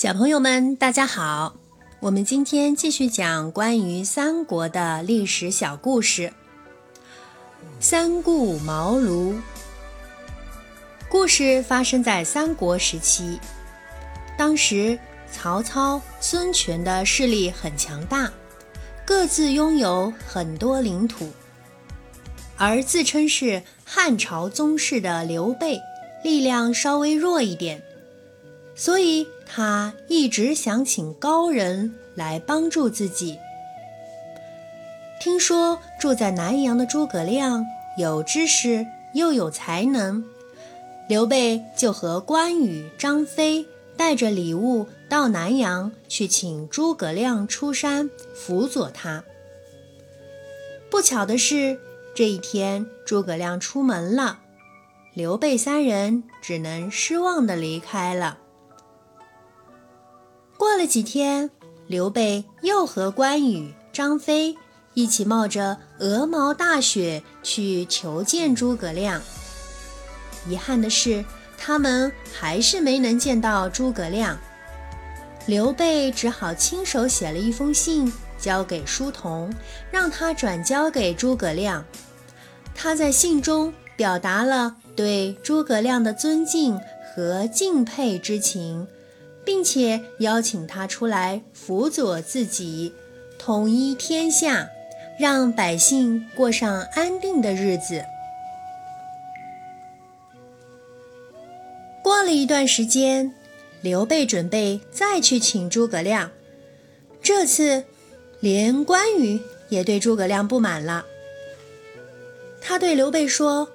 小朋友们，大家好！我们今天继续讲关于三国的历史小故事。三顾茅庐。故事发生在三国时期，当时曹操、孙权的势力很强大，各自拥有很多领土，而自称是汉朝宗室的刘备，力量稍微弱一点。所以他一直想请高人来帮助自己。听说住在南阳的诸葛亮有知识又有才能，刘备就和关羽、张飞带着礼物到南阳去请诸葛亮出山辅佐他。不巧的是，这一天诸葛亮出门了，刘备三人只能失望地离开了。这几天，刘备又和关羽、张飞一起冒着鹅毛大雪去求见诸葛亮。遗憾的是，他们还是没能见到诸葛亮。刘备只好亲手写了一封信，交给书童，让他转交给诸葛亮。他在信中表达了对诸葛亮的尊敬和敬佩之情。并且邀请他出来辅佐自己，统一天下，让百姓过上安定的日子。过了一段时间，刘备准备再去请诸葛亮，这次连关羽也对诸葛亮不满了。他对刘备说。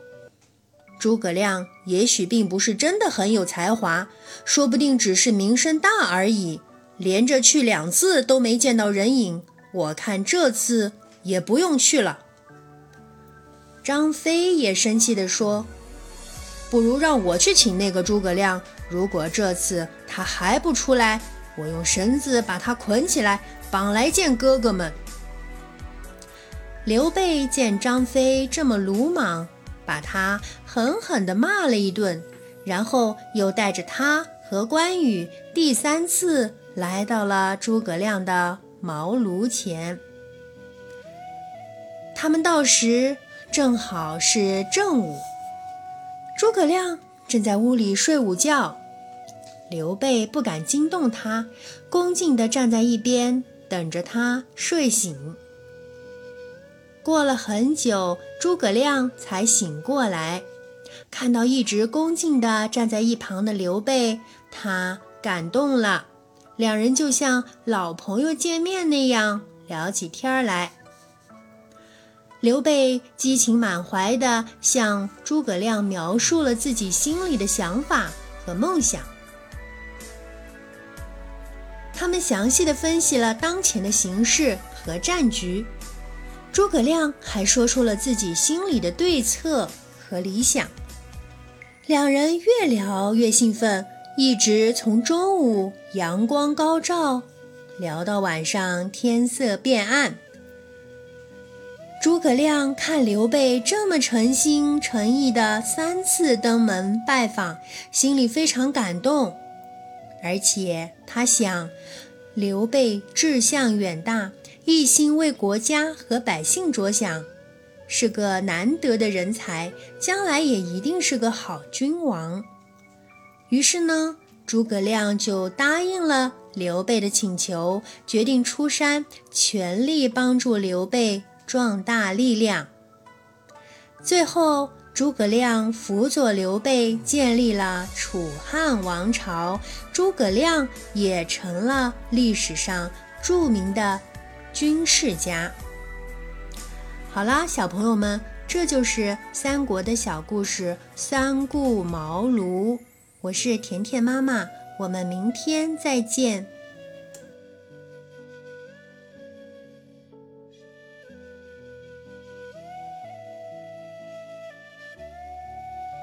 诸葛亮也许并不是真的很有才华，说不定只是名声大而已。连着去两次都没见到人影，我看这次也不用去了。张飞也生气地说：“不如让我去请那个诸葛亮。如果这次他还不出来，我用绳子把他捆起来，绑来见哥哥们。”刘备见张飞这么鲁莽。把他狠狠地骂了一顿，然后又带着他和关羽第三次来到了诸葛亮的茅庐前。他们到时正好是正午，诸葛亮正在屋里睡午觉，刘备不敢惊动他，恭敬地站在一边等着他睡醒。过了很久，诸葛亮才醒过来，看到一直恭敬地站在一旁的刘备，他感动了，两人就像老朋友见面那样聊起天来。刘备激情满怀地向诸葛亮描述了自己心里的想法和梦想，他们详细地分析了当前的形势和战局。诸葛亮还说出了自己心里的对策和理想，两人越聊越兴奋，一直从中午阳光高照聊到晚上天色变暗。诸葛亮看刘备这么诚心诚意的三次登门拜访，心里非常感动，而且他想，刘备志向远大。一心为国家和百姓着想，是个难得的人才，将来也一定是个好君王。于是呢，诸葛亮就答应了刘备的请求，决定出山，全力帮助刘备壮大力量。最后，诸葛亮辅佐刘备建立了楚汉王朝，诸葛亮也成了历史上著名的。军事家。好啦，小朋友们，这就是三国的小故事——三顾茅庐。我是甜甜妈妈，我们明天再见。